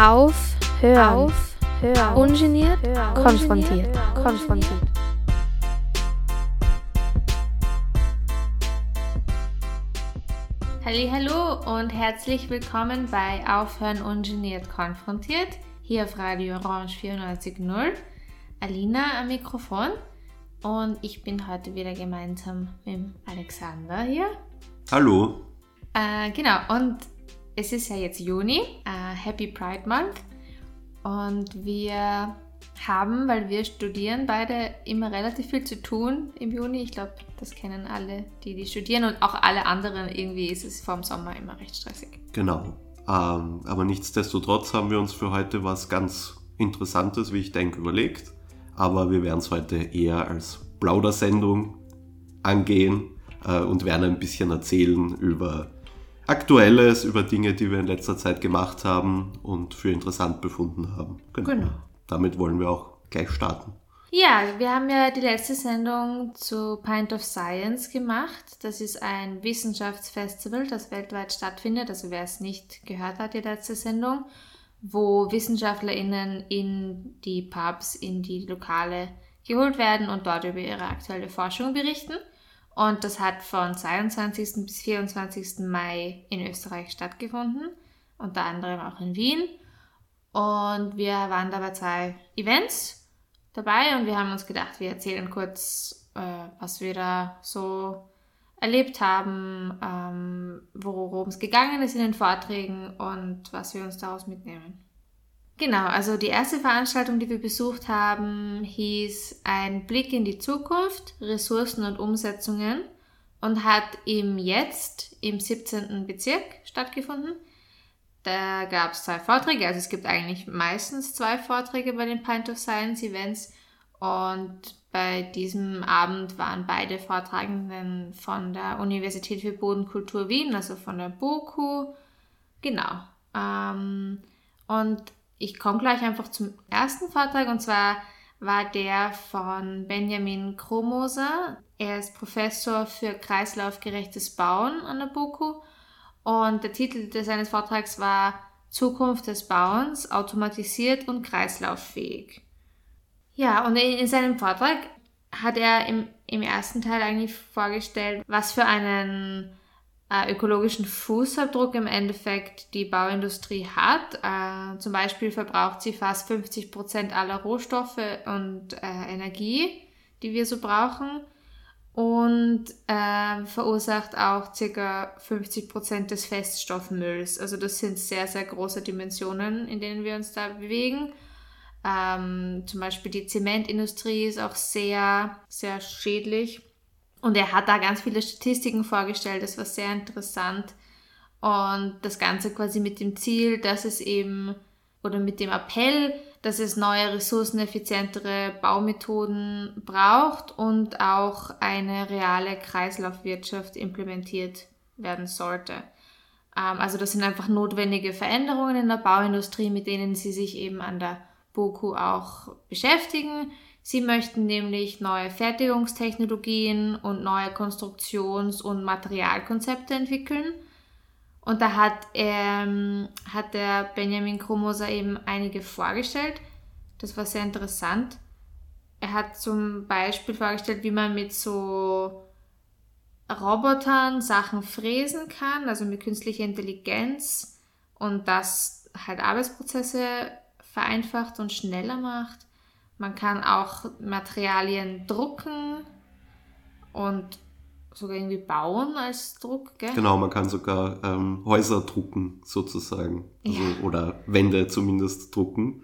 Auf, hören, auf, hören. Ungeniert, hören. konfrontiert, konfrontiert. Hallo und herzlich willkommen bei Aufhören ungeniert konfrontiert hier auf Radio Orange 94.0. Alina am Mikrofon und ich bin heute wieder gemeinsam mit Alexander hier. Hallo. Äh, genau, und es ist ja jetzt Juni, äh, Happy Pride Month. Und wir haben, weil wir studieren, beide immer relativ viel zu tun im Juni. Ich glaube, das kennen alle, die, die studieren und auch alle anderen. Irgendwie ist es vor dem Sommer immer recht stressig. Genau. Ähm, aber nichtsdestotrotz haben wir uns für heute was ganz Interessantes, wie ich denke, überlegt. Aber wir werden es heute eher als Plaudersendung angehen äh, und werden ein bisschen erzählen über Aktuelles, über Dinge, die wir in letzter Zeit gemacht haben und für interessant befunden haben. Genau. genau. Damit wollen wir auch gleich starten. Ja, wir haben ja die letzte Sendung zu Pint of Science gemacht. Das ist ein Wissenschaftsfestival, das weltweit stattfindet. Also wer es nicht gehört hat, die letzte Sendung, wo WissenschaftlerInnen in die Pubs, in die Lokale geholt werden und dort über ihre aktuelle Forschung berichten. Und das hat von 22. bis 24. Mai in Österreich stattgefunden, unter anderem auch in Wien. Und wir waren da bei zwei Events dabei und wir haben uns gedacht, wir erzählen kurz, äh, was wir da so erlebt haben, ähm, worum es gegangen ist in den Vorträgen und was wir uns daraus mitnehmen. Genau, also die erste Veranstaltung, die wir besucht haben, hieß Ein Blick in die Zukunft, Ressourcen und Umsetzungen und hat im Jetzt im 17. Bezirk stattgefunden. Da gab es zwei Vorträge, also es gibt eigentlich meistens zwei Vorträge bei den Pint of Science Events und bei diesem Abend waren beide Vortragenden von der Universität für Bodenkultur Wien, also von der BOKU. Genau. Ähm, und ich komme gleich einfach zum ersten Vortrag und zwar war der von Benjamin Kromoser. Er ist Professor für kreislaufgerechtes Bauen an der BOKU und der Titel seines Vortrags war Zukunft des Bauens, automatisiert und kreislauffähig. Ja, und in, in seinem Vortrag hat er im, im ersten Teil eigentlich vorgestellt, was für einen äh, ökologischen Fußabdruck im Endeffekt die Bauindustrie hat. Äh, zum Beispiel verbraucht sie fast 50 Prozent aller Rohstoffe und äh, Energie, die wir so brauchen und äh, verursacht auch ca. 50 Prozent des Feststoffmülls. Also das sind sehr, sehr große Dimensionen, in denen wir uns da bewegen. Ähm, zum Beispiel die Zementindustrie ist auch sehr, sehr schädlich und er hat da ganz viele Statistiken vorgestellt, das war sehr interessant. Und das Ganze quasi mit dem Ziel, dass es eben, oder mit dem Appell, dass es neue, ressourceneffizientere Baumethoden braucht und auch eine reale Kreislaufwirtschaft implementiert werden sollte. Ähm, also das sind einfach notwendige Veränderungen in der Bauindustrie, mit denen sie sich eben an der BOKU auch beschäftigen. Sie möchten nämlich neue Fertigungstechnologien und neue Konstruktions- und Materialkonzepte entwickeln. Und da hat, ähm, hat der Benjamin Kromoser eben einige vorgestellt. Das war sehr interessant. Er hat zum Beispiel vorgestellt, wie man mit so Robotern Sachen fräsen kann, also mit künstlicher Intelligenz und das halt Arbeitsprozesse vereinfacht und schneller macht. Man kann auch Materialien drucken und sogar irgendwie bauen als Druck, gell? Genau, man kann sogar ähm, Häuser drucken, sozusagen. Also, ja. Oder Wände zumindest drucken.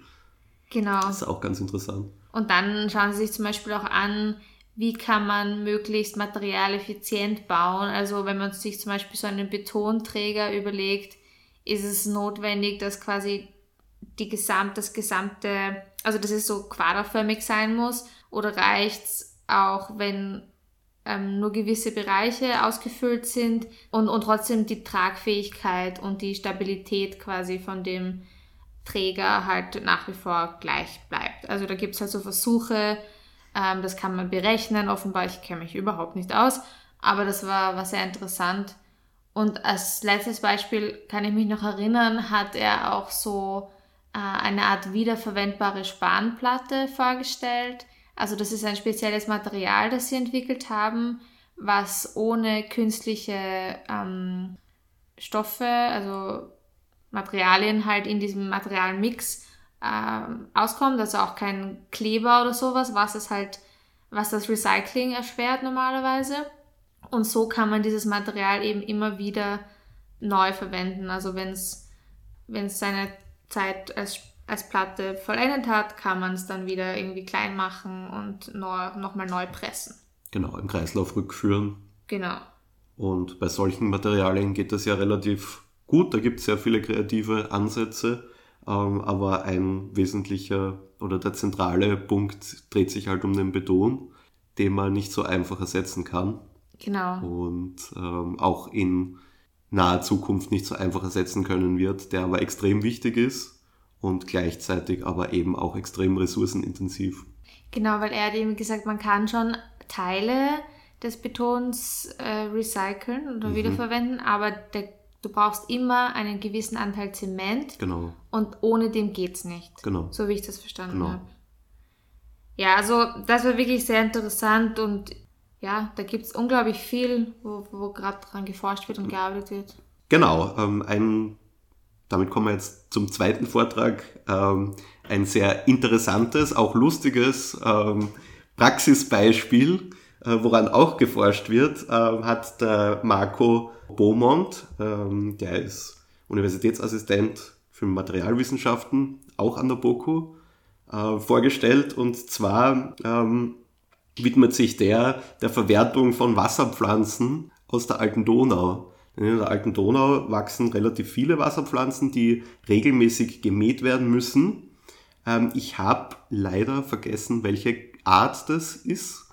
Genau. Das ist auch ganz interessant. Und dann schauen Sie sich zum Beispiel auch an, wie kann man möglichst materialeffizient bauen. Also wenn man sich zum Beispiel so einen Betonträger überlegt, ist es notwendig, dass quasi die gesamt, das gesamte, also dass es so quaderförmig sein muss? Oder reicht es auch, wenn ähm, nur gewisse Bereiche ausgefüllt sind und, und trotzdem die Tragfähigkeit und die Stabilität quasi von dem Träger halt nach wie vor gleich bleibt. Also da gibt es halt so Versuche, ähm, das kann man berechnen. Offenbar, ich kenne mich überhaupt nicht aus, aber das war, war sehr interessant. Und als letztes Beispiel kann ich mich noch erinnern, hat er auch so eine Art wiederverwendbare Spanplatte vorgestellt. Also das ist ein spezielles Material, das sie entwickelt haben, was ohne künstliche ähm, Stoffe, also Materialien halt in diesem Materialmix ähm, auskommt, also auch kein Kleber oder sowas, was es halt, was das Recycling erschwert normalerweise. Und so kann man dieses Material eben immer wieder neu verwenden. Also wenn es seine Zeit als, als Platte vollendet hat, kann man es dann wieder irgendwie klein machen und neu, nochmal neu pressen. Genau, im Kreislauf rückführen. Genau. Und bei solchen Materialien geht das ja relativ gut. Da gibt es sehr viele kreative Ansätze. Ähm, aber ein wesentlicher oder der zentrale Punkt dreht sich halt um den Beton, den man nicht so einfach ersetzen kann. Genau. Und ähm, auch in naher Zukunft nicht so einfach ersetzen können wird, der aber extrem wichtig ist und gleichzeitig aber eben auch extrem ressourcenintensiv. Genau, weil er hat eben gesagt, man kann schon Teile des Betons äh, recyceln oder mhm. wiederverwenden, aber der, du brauchst immer einen gewissen Anteil Zement. Genau. Und ohne dem geht es nicht. Genau. So wie ich das verstanden genau. habe. Ja, also das war wirklich sehr interessant und ja, da gibt es unglaublich viel, wo, wo gerade dran geforscht wird und gearbeitet wird. Genau, ähm, ein, damit kommen wir jetzt zum zweiten Vortrag. Ähm, ein sehr interessantes, auch lustiges ähm, Praxisbeispiel, äh, woran auch geforscht wird, äh, hat der Marco Beaumont, ähm, der ist Universitätsassistent für Materialwissenschaften, auch an der BOKU, äh, vorgestellt. Und zwar ähm, widmet sich der der Verwertung von Wasserpflanzen aus der alten Donau. In der alten Donau wachsen relativ viele Wasserpflanzen, die regelmäßig gemäht werden müssen. Ähm, ich habe leider vergessen, welche Art das ist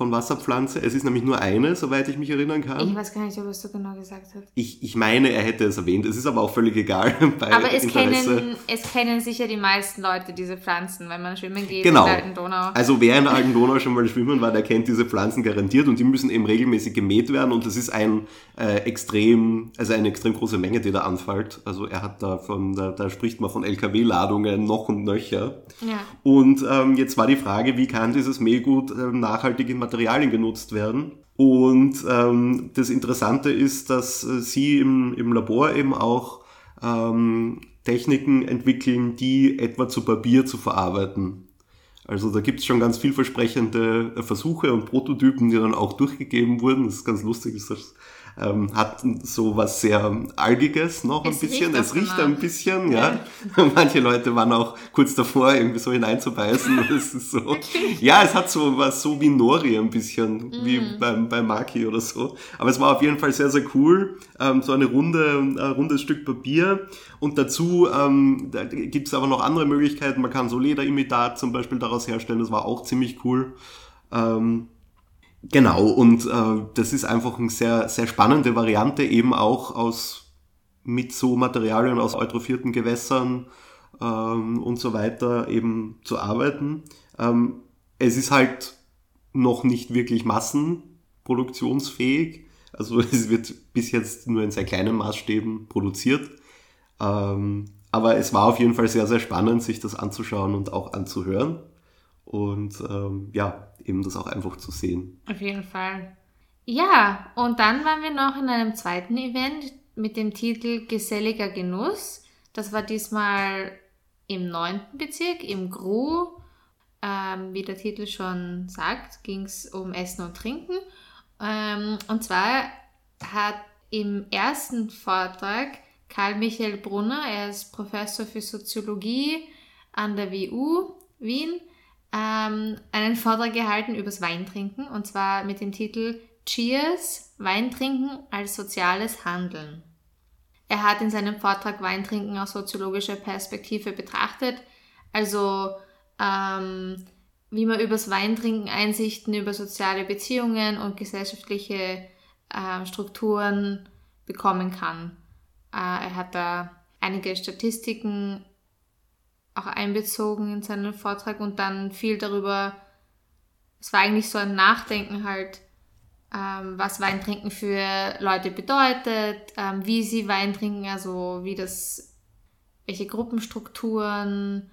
von Wasserpflanze. Es ist nämlich nur eine, soweit ich mich erinnern kann. Ich weiß gar nicht, was du genau gesagt hast. Ich, ich meine, er hätte es erwähnt. Es ist aber auch völlig egal. aber es kennen, es kennen sicher die meisten Leute diese Pflanzen, wenn man schwimmen geht genau. in der alten Donau. Also wer in der alten Donau schon mal schwimmen war, der kennt diese Pflanzen garantiert und die müssen eben regelmäßig gemäht werden und das ist ein äh, extrem, also eine extrem große Menge, die da anfällt. Also er hat da von, da, da spricht man von LKW-Ladungen noch und nöcher. Ja. Und ähm, jetzt war die Frage, wie kann dieses Mehlgut äh, nachhaltig in Materialien genutzt werden. Und ähm, das Interessante ist, dass äh, sie im, im Labor eben auch ähm, Techniken entwickeln, die etwa zu Papier zu verarbeiten. Also da gibt es schon ganz vielversprechende Versuche und Prototypen, die dann auch durchgegeben wurden. Das ist ganz lustig, ist das ähm, hat so was sehr Algiges noch ein es bisschen. Riecht es riecht ein bisschen, ja. ja. Manche Leute waren auch kurz davor, irgendwie so hineinzubeißen. es ist so, ja, es hat so was so wie Nori ein bisschen, mm. wie beim, beim Maki oder so. Aber es war auf jeden Fall sehr, sehr cool. Ähm, so eine runde, ein rundes Stück Papier. Und dazu ähm, da gibt es aber noch andere Möglichkeiten. Man kann so Lederimitat zum Beispiel daraus herstellen. Das war auch ziemlich cool. Ähm, Genau, und äh, das ist einfach eine sehr, sehr spannende Variante, eben auch aus mit so Materialien aus eutrophierten Gewässern ähm, und so weiter eben zu arbeiten. Ähm, es ist halt noch nicht wirklich massenproduktionsfähig. Also es wird bis jetzt nur in sehr kleinen Maßstäben produziert. Ähm, aber es war auf jeden Fall sehr, sehr spannend, sich das anzuschauen und auch anzuhören. Und ähm, ja, eben das auch einfach zu sehen. Auf jeden Fall. Ja, und dann waren wir noch in einem zweiten Event mit dem Titel Geselliger Genuss. Das war diesmal im neunten Bezirk, im Gru. Ähm, wie der Titel schon sagt, ging es um Essen und Trinken. Ähm, und zwar hat im ersten Vortrag Karl Michael Brunner, er ist Professor für Soziologie an der WU Wien, ähm, einen Vortrag gehalten übers Weintrinken und zwar mit dem Titel Cheers, Weintrinken als soziales Handeln. Er hat in seinem Vortrag Weintrinken aus soziologischer Perspektive betrachtet, also ähm, wie man übers Weintrinken Einsichten über soziale Beziehungen und gesellschaftliche äh, Strukturen bekommen kann. Äh, er hat da einige Statistiken auch einbezogen in seinen Vortrag und dann viel darüber, es war eigentlich so ein Nachdenken halt, ähm, was Weintrinken für Leute bedeutet, ähm, wie sie Wein trinken, also wie das welche Gruppenstrukturen,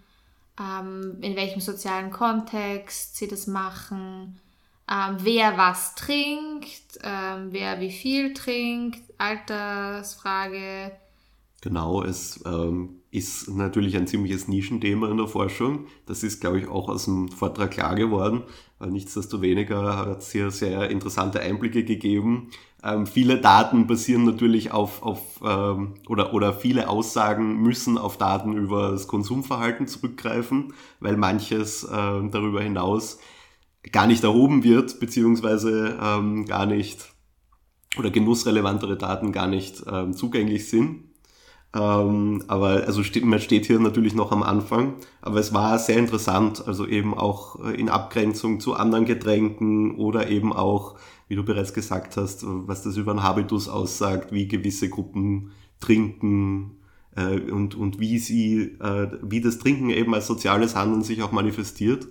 ähm, in welchem sozialen Kontext sie das machen, ähm, wer was trinkt, ähm, wer wie viel trinkt, Altersfrage. Genau, es ähm, ist natürlich ein ziemliches Nischenthema in der Forschung. Das ist, glaube ich, auch aus dem Vortrag klar geworden. Nichtsdestoweniger hat es hier sehr interessante Einblicke gegeben. Ähm, viele Daten basieren natürlich auf, auf ähm, oder, oder viele Aussagen müssen auf Daten über das Konsumverhalten zurückgreifen, weil manches äh, darüber hinaus gar nicht erhoben wird, beziehungsweise ähm, gar nicht oder genussrelevantere Daten gar nicht ähm, zugänglich sind. Ähm, aber also steht, man steht hier natürlich noch am Anfang. Aber es war sehr interessant, also eben auch äh, in Abgrenzung zu anderen Getränken oder eben auch, wie du bereits gesagt hast, was das über einen Habitus aussagt, wie gewisse Gruppen trinken äh, und, und wie sie, äh, wie das Trinken eben als soziales Handeln sich auch manifestiert.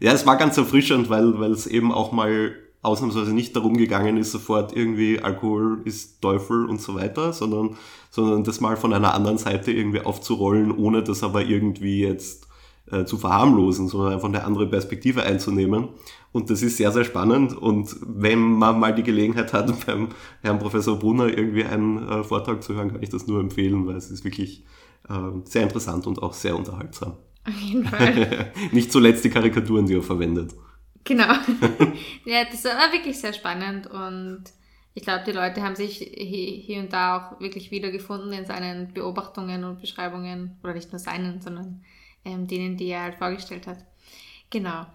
Ja, es war ganz erfrischend, weil, weil es eben auch mal ausnahmsweise nicht darum gegangen ist, sofort irgendwie Alkohol ist Teufel und so weiter, sondern, sondern das mal von einer anderen Seite irgendwie aufzurollen, ohne das aber irgendwie jetzt äh, zu verharmlosen, sondern einfach eine andere Perspektive einzunehmen. Und das ist sehr, sehr spannend. Und wenn man mal die Gelegenheit hat, beim Herrn Professor Brunner irgendwie einen äh, Vortrag zu hören, kann ich das nur empfehlen, weil es ist wirklich äh, sehr interessant und auch sehr unterhaltsam. Auf jeden Fall. Nicht zuletzt die Karikaturen, die er verwendet. Genau. ja, das war wirklich sehr spannend und ich glaube, die Leute haben sich hier und da auch wirklich wiedergefunden in seinen Beobachtungen und Beschreibungen, oder nicht nur seinen, sondern ähm, denen, die er halt vorgestellt hat. Genau.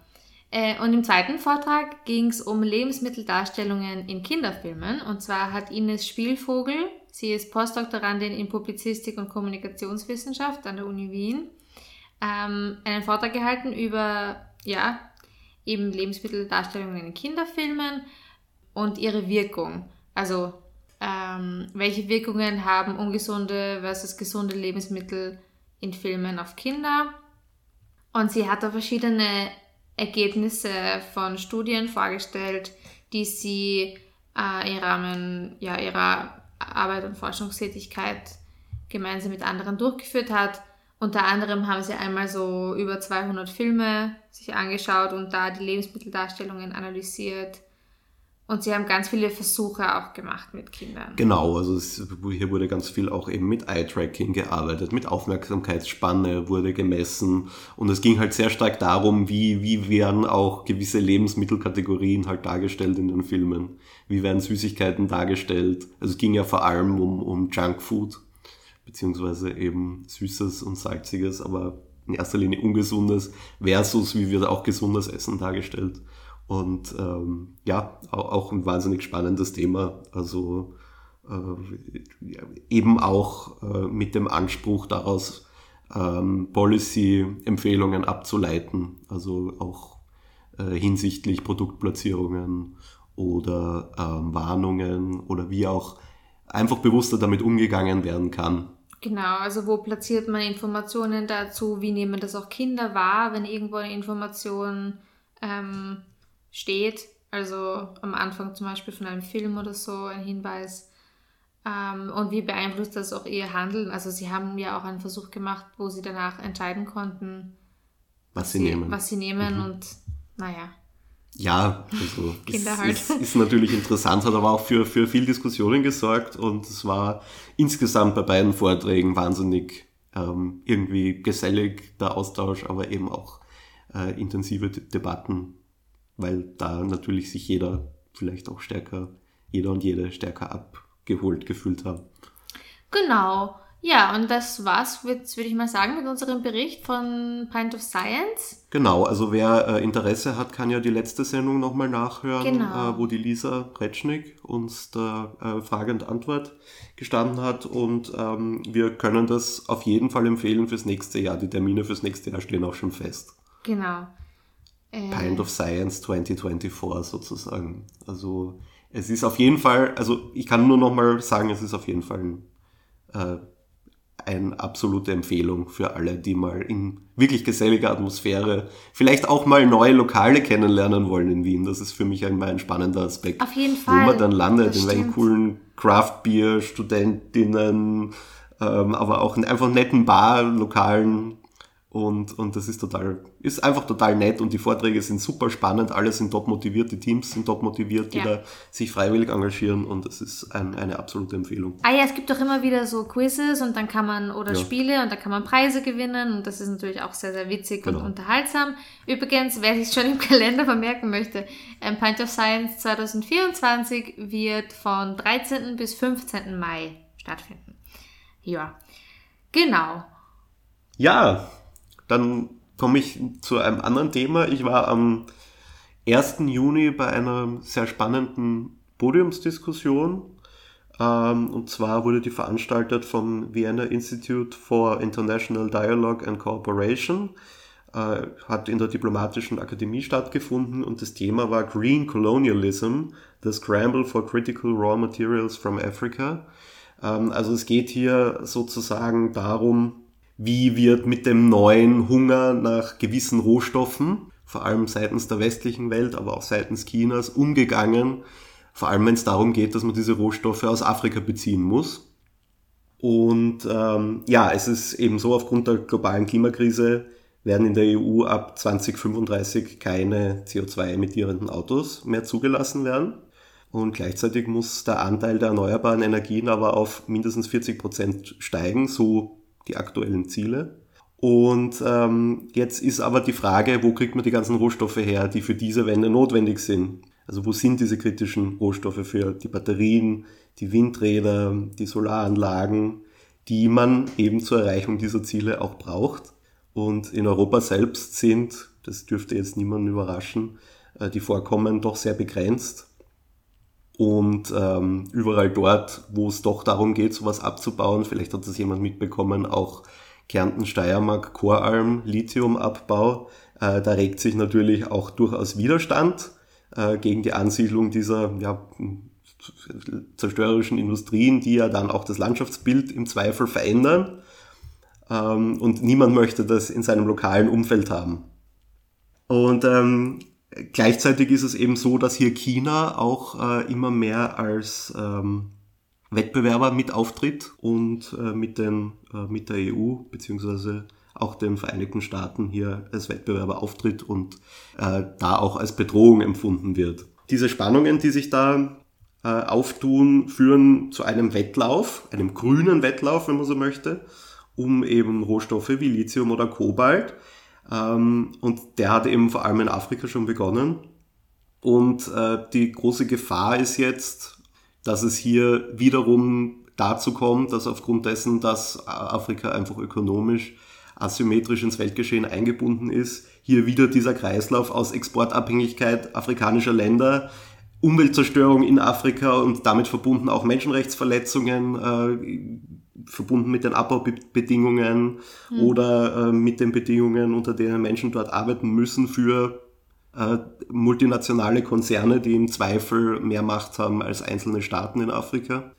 Äh, und im zweiten Vortrag ging es um Lebensmitteldarstellungen in Kinderfilmen. Und zwar hat Ines Spielvogel, sie ist Postdoktorandin in Publizistik und Kommunikationswissenschaft an der Uni Wien, ähm, einen Vortrag gehalten über ja, eben Lebensmitteldarstellungen in Kinderfilmen und ihre Wirkung. Also ähm, welche Wirkungen haben ungesunde versus gesunde Lebensmittel in Filmen auf Kinder? Und sie hat da verschiedene Ergebnisse von Studien vorgestellt, die sie äh, im Rahmen ja, ihrer Arbeit und Forschungstätigkeit gemeinsam mit anderen durchgeführt hat. Unter anderem haben sie einmal so über 200 Filme sich angeschaut und da die Lebensmitteldarstellungen analysiert. Und sie haben ganz viele Versuche auch gemacht mit Kindern. Genau, also es, hier wurde ganz viel auch eben mit Eye-Tracking gearbeitet, mit Aufmerksamkeitsspanne wurde gemessen und es ging halt sehr stark darum, wie, wie werden auch gewisse Lebensmittelkategorien halt dargestellt in den Filmen. Wie werden Süßigkeiten dargestellt? Also es ging ja vor allem um, um Junkfood beziehungsweise eben Süßes und Salziges, aber in erster Linie Ungesundes versus wie wird auch gesundes Essen dargestellt. Und ähm, ja, auch, ein wahnsinnig spannendes Thema. Also äh, eben auch äh, mit dem Anspruch daraus ähm, Policy-Empfehlungen abzuleiten, also auch äh, hinsichtlich Produktplatzierungen oder ähm, Warnungen oder wie auch einfach bewusster damit umgegangen werden kann. Genau, also wo platziert man Informationen dazu? Wie nehmen das auch Kinder wahr, wenn irgendwo eine Information ähm, steht? Also am Anfang zum Beispiel von einem Film oder so ein Hinweis. Ähm, und wie beeinflusst das auch ihr Handeln? Also sie haben ja auch einen Versuch gemacht, wo sie danach entscheiden konnten, was sie, sie nehmen. Was sie nehmen mhm. und naja. Ja, also Kinder halt. ist, ist, natürlich interessant, hat aber auch für, für viel Diskussionen gesorgt und es war insgesamt bei beiden Vorträgen wahnsinnig ähm, irgendwie gesellig der Austausch, aber eben auch äh, intensive De Debatten, weil da natürlich sich jeder vielleicht auch stärker, jeder und jede stärker abgeholt gefühlt haben. Genau. Ja, und das war's, würde würd ich mal sagen, mit unserem Bericht von Pint of Science. Genau, also wer äh, Interesse hat, kann ja die letzte Sendung nochmal nachhören, genau. äh, wo die Lisa Retschnik uns da äh, Frage und Antwort gestanden hat. Und ähm, wir können das auf jeden Fall empfehlen fürs nächste Jahr. Die Termine fürs nächste Jahr stehen auch schon fest. Genau. Äh, Pint of Science 2024 sozusagen. Also es ist auf jeden Fall, also ich kann nur nochmal sagen, es ist auf jeden Fall ein äh, eine absolute Empfehlung für alle, die mal in wirklich geselliger Atmosphäre vielleicht auch mal neue Lokale kennenlernen wollen in Wien. Das ist für mich einmal ein spannender Aspekt. Auf jeden Fall. Wo man dann landet, in welchen coolen Craft Beer, Studentinnen, ähm, aber auch einfach netten Bar, lokalen und, und das ist total, ist einfach total nett und die Vorträge sind super spannend, alle sind top motiviert, die Teams sind top motiviert, die ja. da sich freiwillig engagieren und das ist ein, eine absolute Empfehlung. Ah ja, es gibt doch immer wieder so Quizzes und dann kann man, oder ja. Spiele und da kann man Preise gewinnen und das ist natürlich auch sehr, sehr witzig genau. und unterhaltsam. Übrigens, wer sich schon im Kalender vermerken möchte, ein Pint of Science 2024 wird von 13. bis 15. Mai stattfinden. Ja, genau. Ja, dann komme ich zu einem anderen Thema. Ich war am 1. Juni bei einer sehr spannenden Podiumsdiskussion. Ähm, und zwar wurde die veranstaltet vom Vienna Institute for International Dialogue and Cooperation. Äh, hat in der Diplomatischen Akademie stattgefunden und das Thema war Green Colonialism, the Scramble for Critical Raw Materials from Africa. Ähm, also es geht hier sozusagen darum, wie wird mit dem neuen Hunger nach gewissen Rohstoffen, vor allem seitens der westlichen Welt, aber auch seitens Chinas, umgegangen, vor allem wenn es darum geht, dass man diese Rohstoffe aus Afrika beziehen muss. Und ähm, ja, es ist eben so, aufgrund der globalen Klimakrise werden in der EU ab 2035 keine CO2-emittierenden Autos mehr zugelassen werden. Und gleichzeitig muss der Anteil der erneuerbaren Energien aber auf mindestens 40 Prozent steigen, so die aktuellen Ziele. Und ähm, jetzt ist aber die Frage, wo kriegt man die ganzen Rohstoffe her, die für diese Wende notwendig sind? Also wo sind diese kritischen Rohstoffe für die Batterien, die Windräder, die Solaranlagen, die man eben zur Erreichung dieser Ziele auch braucht? Und in Europa selbst sind, das dürfte jetzt niemanden überraschen, äh, die Vorkommen doch sehr begrenzt. Und ähm, überall dort, wo es doch darum geht, sowas abzubauen, vielleicht hat das jemand mitbekommen, auch Kärnten, Steiermark, Choralm, Lithiumabbau, äh, da regt sich natürlich auch durchaus Widerstand äh, gegen die Ansiedlung dieser ja, zerstörerischen Industrien, die ja dann auch das Landschaftsbild im Zweifel verändern. Ähm, und niemand möchte das in seinem lokalen Umfeld haben. Und ähm, Gleichzeitig ist es eben so, dass hier China auch äh, immer mehr als ähm, Wettbewerber mit auftritt und äh, mit, den, äh, mit der EU beziehungsweise auch den Vereinigten Staaten hier als Wettbewerber auftritt und äh, da auch als Bedrohung empfunden wird. Diese Spannungen, die sich da äh, auftun, führen zu einem Wettlauf, einem grünen Wettlauf, wenn man so möchte, um eben Rohstoffe wie Lithium oder Kobalt und der hat eben vor allem in Afrika schon begonnen. Und äh, die große Gefahr ist jetzt, dass es hier wiederum dazu kommt, dass aufgrund dessen, dass Afrika einfach ökonomisch asymmetrisch ins Weltgeschehen eingebunden ist, hier wieder dieser Kreislauf aus Exportabhängigkeit afrikanischer Länder, Umweltzerstörung in Afrika und damit verbunden auch Menschenrechtsverletzungen, äh, verbunden mit den Abbaubedingungen mhm. oder äh, mit den Bedingungen, unter denen Menschen dort arbeiten müssen für äh, multinationale Konzerne, die im Zweifel mehr Macht haben als einzelne Staaten in Afrika.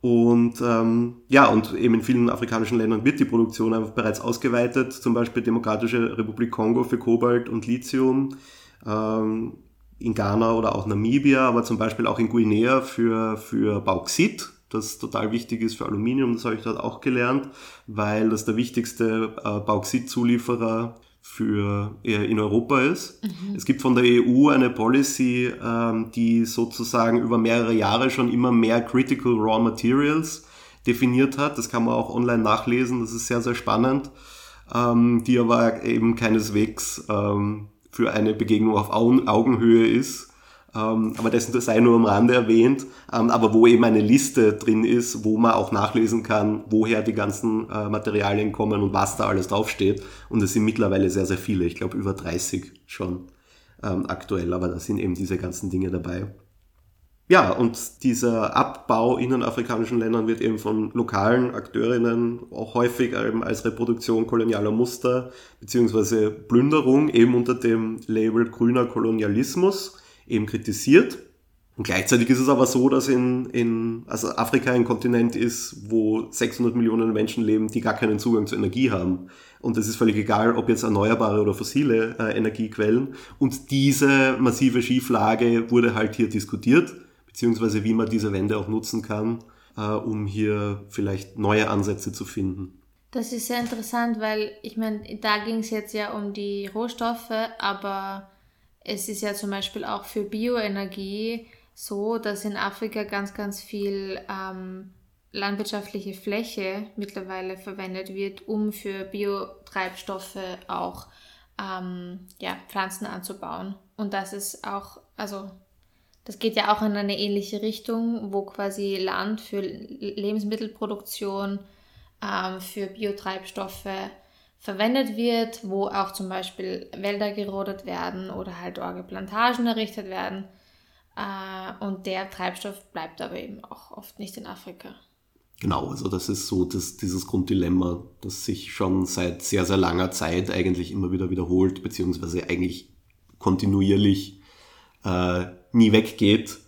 Und ähm, ja, und eben in vielen afrikanischen Ländern wird die Produktion einfach bereits ausgeweitet, zum Beispiel Demokratische Republik Kongo für Kobalt und Lithium, ähm, in Ghana oder auch Namibia, aber zum Beispiel auch in Guinea für, für Bauxit, das total wichtig ist für Aluminium, das habe ich dort auch gelernt, weil das der wichtigste äh, Bauxitzulieferer für äh, in Europa ist. Mhm. Es gibt von der EU eine Policy, ähm, die sozusagen über mehrere Jahre schon immer mehr Critical Raw Materials definiert hat. Das kann man auch online nachlesen, das ist sehr, sehr spannend, ähm, die aber eben keineswegs ähm, für eine Begegnung auf Augenhöhe ist aber das sei nur am Rande erwähnt, ähm, aber wo eben eine Liste drin ist, wo man auch nachlesen kann, woher die ganzen äh, Materialien kommen und was da alles draufsteht. Und es sind mittlerweile sehr, sehr viele, ich glaube über 30 schon ähm, aktuell, aber da sind eben diese ganzen Dinge dabei. Ja, und dieser Abbau in den afrikanischen Ländern wird eben von lokalen Akteurinnen auch häufig als Reproduktion kolonialer Muster beziehungsweise Plünderung eben unter dem Label grüner Kolonialismus eben kritisiert. Und gleichzeitig ist es aber so, dass in, in also Afrika ein Kontinent ist, wo 600 Millionen Menschen leben, die gar keinen Zugang zur Energie haben. Und es ist völlig egal, ob jetzt erneuerbare oder fossile äh, Energiequellen. Und diese massive Schieflage wurde halt hier diskutiert, beziehungsweise wie man diese Wende auch nutzen kann, äh, um hier vielleicht neue Ansätze zu finden. Das ist sehr interessant, weil ich meine, da ging es jetzt ja um die Rohstoffe, aber es ist ja zum Beispiel auch für Bioenergie so, dass in Afrika ganz, ganz viel ähm, landwirtschaftliche Fläche mittlerweile verwendet wird, um für Biotreibstoffe auch ähm, ja, Pflanzen anzubauen. Und das ist auch, also das geht ja auch in eine ähnliche Richtung, wo quasi Land für Lebensmittelproduktion, ähm, für Biotreibstoffe verwendet wird, wo auch zum Beispiel Wälder gerodet werden oder halt Orgelplantagen errichtet werden. Äh, und der Treibstoff bleibt aber eben auch oft nicht in Afrika. Genau, also das ist so das, dieses Grunddilemma, das sich schon seit sehr, sehr langer Zeit eigentlich immer wieder wiederholt, beziehungsweise eigentlich kontinuierlich äh, nie weggeht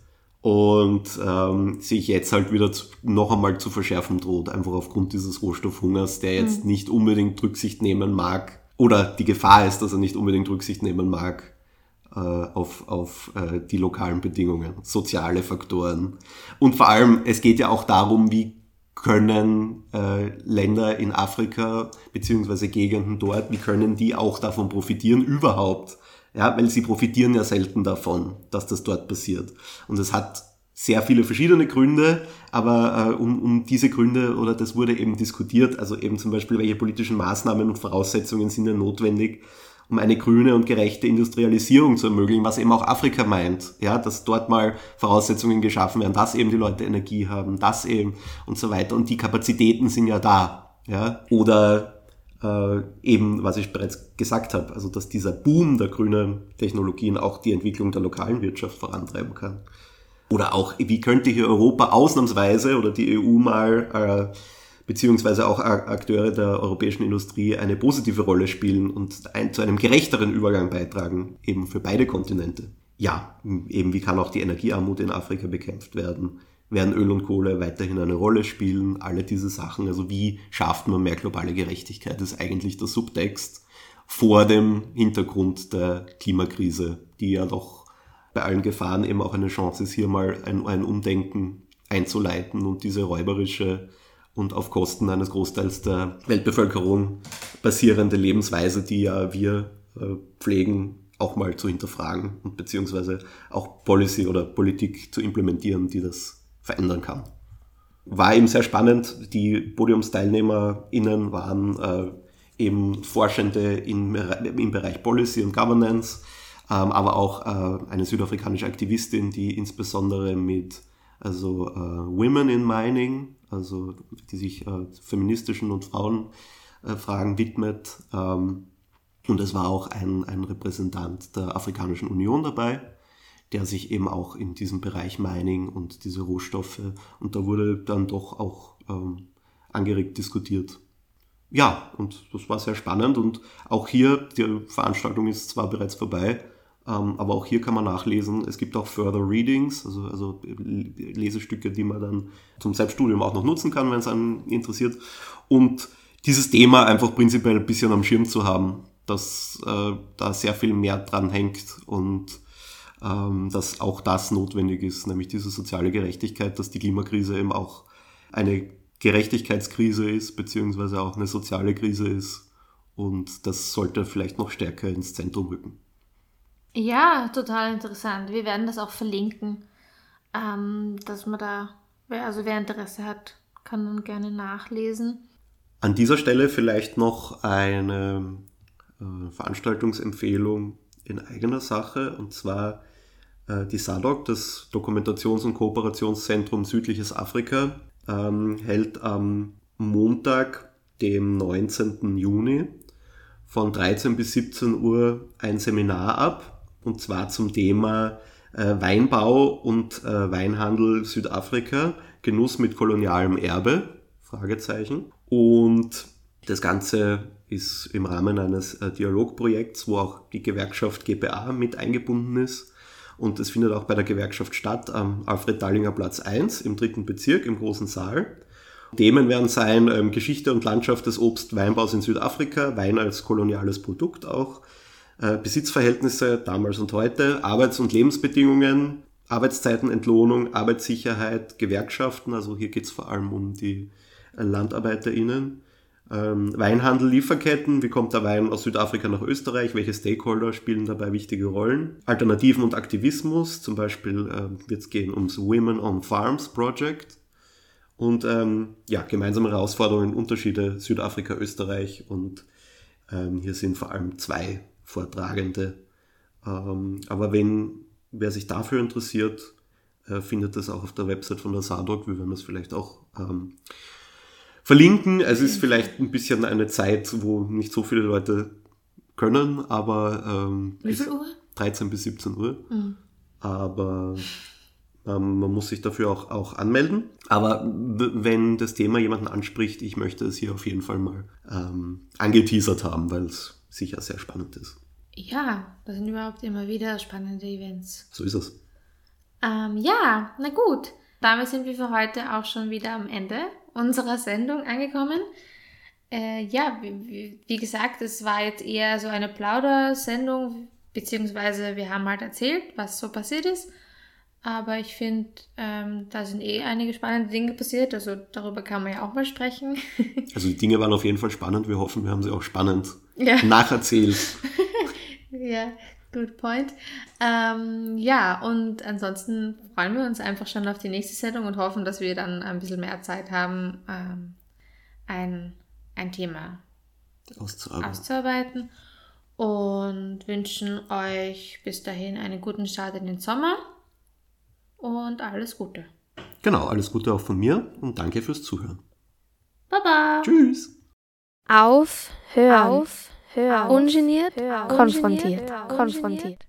und ähm, sich jetzt halt wieder zu, noch einmal zu verschärfen droht, einfach aufgrund dieses Rohstoffhungers, der jetzt mhm. nicht unbedingt Rücksicht nehmen mag, oder die Gefahr ist, dass er nicht unbedingt Rücksicht nehmen mag äh, auf, auf äh, die lokalen Bedingungen, soziale Faktoren. Und vor allem, es geht ja auch darum, wie können äh, Länder in Afrika beziehungsweise Gegenden dort, wie können die auch davon profitieren überhaupt? Ja, weil sie profitieren ja selten davon, dass das dort passiert. Und es hat sehr viele verschiedene Gründe, aber äh, um, um diese Gründe oder das wurde eben diskutiert, also eben zum Beispiel, welche politischen Maßnahmen und Voraussetzungen sind denn notwendig, um eine grüne und gerechte Industrialisierung zu ermöglichen, was eben auch Afrika meint, ja, dass dort mal Voraussetzungen geschaffen werden, dass eben die Leute Energie haben, dass eben und so weiter. Und die Kapazitäten sind ja da, ja, oder äh, eben, was ich bereits gesagt habe, also dass dieser Boom der grünen Technologien auch die Entwicklung der lokalen Wirtschaft vorantreiben kann. Oder auch, wie könnte hier Europa ausnahmsweise oder die EU mal äh, beziehungsweise auch Akteure der europäischen Industrie eine positive Rolle spielen und ein, zu einem gerechteren Übergang beitragen, eben für beide Kontinente. Ja, eben wie kann auch die Energiearmut in Afrika bekämpft werden? Werden Öl und Kohle weiterhin eine Rolle spielen? Alle diese Sachen. Also wie schafft man mehr globale Gerechtigkeit, ist eigentlich der Subtext vor dem Hintergrund der Klimakrise, die ja doch bei allen Gefahren eben auch eine Chance ist, hier mal ein, ein Umdenken einzuleiten und diese räuberische und auf Kosten eines Großteils der Weltbevölkerung basierende Lebensweise, die ja wir äh, pflegen, auch mal zu hinterfragen und beziehungsweise auch Policy oder Politik zu implementieren, die das verändern kann. War eben sehr spannend. Die PodiumsteilnehmerInnen waren äh, eben Forschende in, im Bereich Policy und Governance, ähm, aber auch äh, eine südafrikanische Aktivistin, die insbesondere mit also äh, Women in Mining, also die sich äh, feministischen und Frauenfragen äh, widmet. Ähm, und es war auch ein, ein Repräsentant der Afrikanischen Union dabei, der sich eben auch in diesem Bereich Mining und diese Rohstoffe, und da wurde dann doch auch ähm, angeregt diskutiert. Ja, und das war sehr spannend und auch hier, die Veranstaltung ist zwar bereits vorbei, ähm, aber auch hier kann man nachlesen. Es gibt auch Further Readings, also, also Lesestücke, die man dann zum Selbststudium auch noch nutzen kann, wenn es einen interessiert. Und dieses Thema einfach prinzipiell ein bisschen am Schirm zu haben, dass äh, da sehr viel mehr dran hängt und dass auch das notwendig ist, nämlich diese soziale Gerechtigkeit, dass die Klimakrise eben auch eine Gerechtigkeitskrise ist, beziehungsweise auch eine soziale Krise ist. Und das sollte vielleicht noch stärker ins Zentrum rücken. Ja, total interessant. Wir werden das auch verlinken, ähm, dass man da, also wer Interesse hat, kann dann gerne nachlesen. An dieser Stelle vielleicht noch eine äh, Veranstaltungsempfehlung in eigener Sache, und zwar die SADOC, das Dokumentations- und Kooperationszentrum Südliches Afrika, ähm, hält am Montag, dem 19. Juni, von 13 bis 17 Uhr ein Seminar ab und zwar zum Thema äh, Weinbau und äh, Weinhandel Südafrika, Genuss mit kolonialem Erbe, Fragezeichen. Und das Ganze ist im Rahmen eines äh, Dialogprojekts, wo auch die Gewerkschaft GPA mit eingebunden ist. Und es findet auch bei der Gewerkschaft statt am Alfred-Dallinger Platz 1 im dritten Bezirk im großen Saal. Themen werden sein ähm, Geschichte und Landschaft des Obst-Weinbaus in Südafrika, Wein als koloniales Produkt auch, äh, Besitzverhältnisse damals und heute, Arbeits- und Lebensbedingungen, Arbeitszeiten, Entlohnung, Arbeitssicherheit, Gewerkschaften. Also hier geht es vor allem um die LandarbeiterInnen. Ähm, Weinhandel, Lieferketten, wie kommt der Wein aus Südafrika nach Österreich, welche Stakeholder spielen dabei wichtige Rollen. Alternativen und Aktivismus, zum Beispiel äh, wird es gehen ums Women on Farms Project. Und ähm, ja, gemeinsame Herausforderungen, Unterschiede Südafrika, Österreich und ähm, hier sind vor allem zwei Vortragende. Ähm, aber wenn wer sich dafür interessiert, äh, findet das auch auf der Website von der SADOC. Wir werden das vielleicht auch ähm, verlinken. Es ist vielleicht ein bisschen eine Zeit, wo nicht so viele Leute können, aber ähm, Wie viel Uhr? 13 bis 17 Uhr. Mhm. Aber ähm, man muss sich dafür auch, auch anmelden. Aber wenn das Thema jemanden anspricht, ich möchte es hier auf jeden Fall mal ähm, angeteasert haben, weil es sicher sehr spannend ist. Ja, das sind überhaupt immer wieder spannende Events. So ist es. Ähm, ja, na gut. Damit sind wir für heute auch schon wieder am Ende unserer Sendung angekommen. Äh, ja, wie, wie, gesagt, es war jetzt eher so eine Plaudersendung, beziehungsweise wir haben halt erzählt, was so passiert ist. Aber ich finde, ähm, da sind eh einige spannende Dinge passiert, also darüber kann man ja auch mal sprechen. also die Dinge waren auf jeden Fall spannend. Wir hoffen, wir haben sie auch spannend ja. nacherzählt. ja, good point. Ähm, ja, und ansonsten freuen wir uns einfach schon auf die nächste Sendung und hoffen, dass wir dann ein bisschen mehr Zeit haben, ähm, ein, ein Thema auszuarbeiten. auszuarbeiten. Und wünschen euch bis dahin einen guten Start in den Sommer und alles Gute. Genau, alles Gute auch von mir und danke fürs Zuhören. Baba. Tschüss. Auf, hör auf, hör, ungeniert, konfrontiert, konfrontiert.